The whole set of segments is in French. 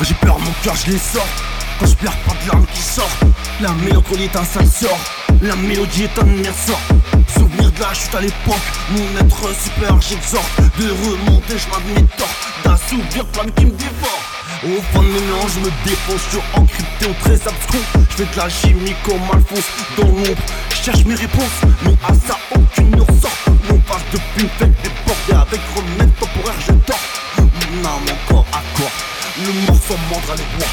J'ai peur, mon cœur je les sors. Quand je pleure pas de larmes qui sort La mélancolie est un sale sort. La mélodie est un sort. Souvenir de la chute à l'époque Mon être super j'exhorte. De remonter je m'admets tort. D'un souvenir plein qui me dévore au fond de mes je me défonce, suis encrypté au très abscon Je fais de la chimie comme Alphonse dans l'ombre. Je cherche mes réponses, mais à ça aucune ne ressort. Mon passe depuis une fête débordée avec remède temporaire je dors. Mon âme encore à corps, le morceau mordra les bois.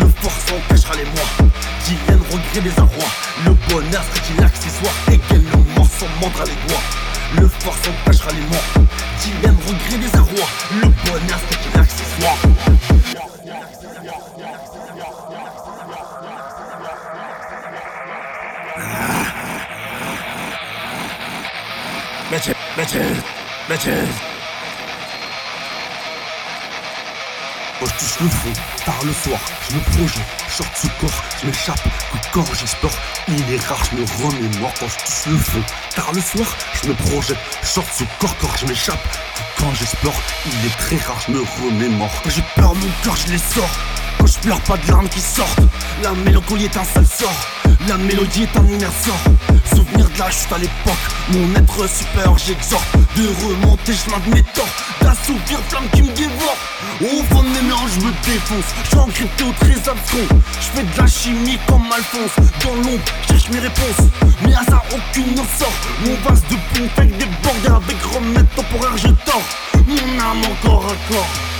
Le force en cachera les mois Qui viennent regret des arrois. Le bonheur serait-il accessoire Égal le morceau mordra les doigts le force en cachera les mois Qui viennent regret des arrois. Le bonheur serait-il accessoire. Bitches, bitches, bitches. Moi je touche le fond, tard le soir, je me projette, short ce corps, je m'échappe, de corps j'explore, il est rare, je me remémore quand je touche le fond, tard le soir, je me projette, short ce corps, corps, je m'échappe, quand j'explore, il est très rare, je me remémore, quand j'ai peur, mon cœur je les sors, quand je pleure pas de larmes qui sortent, la mélancolie est un sale sort, la mélodie est un air sort, chute à l'époque, mon être super j'exhorte, de remonter je m'admets tort, d'assouvir flamme qui me dévore, au fond de mes mélanges je me défonce, je suis encrypté au très abscon, je fais de la chimie comme Alphonse, dans l'ombre cherche mes réponses, mais à ça aucune ne sort, mon vase de pompe avec des bordées avec remède temporaire je dors, mon âme encore à corps.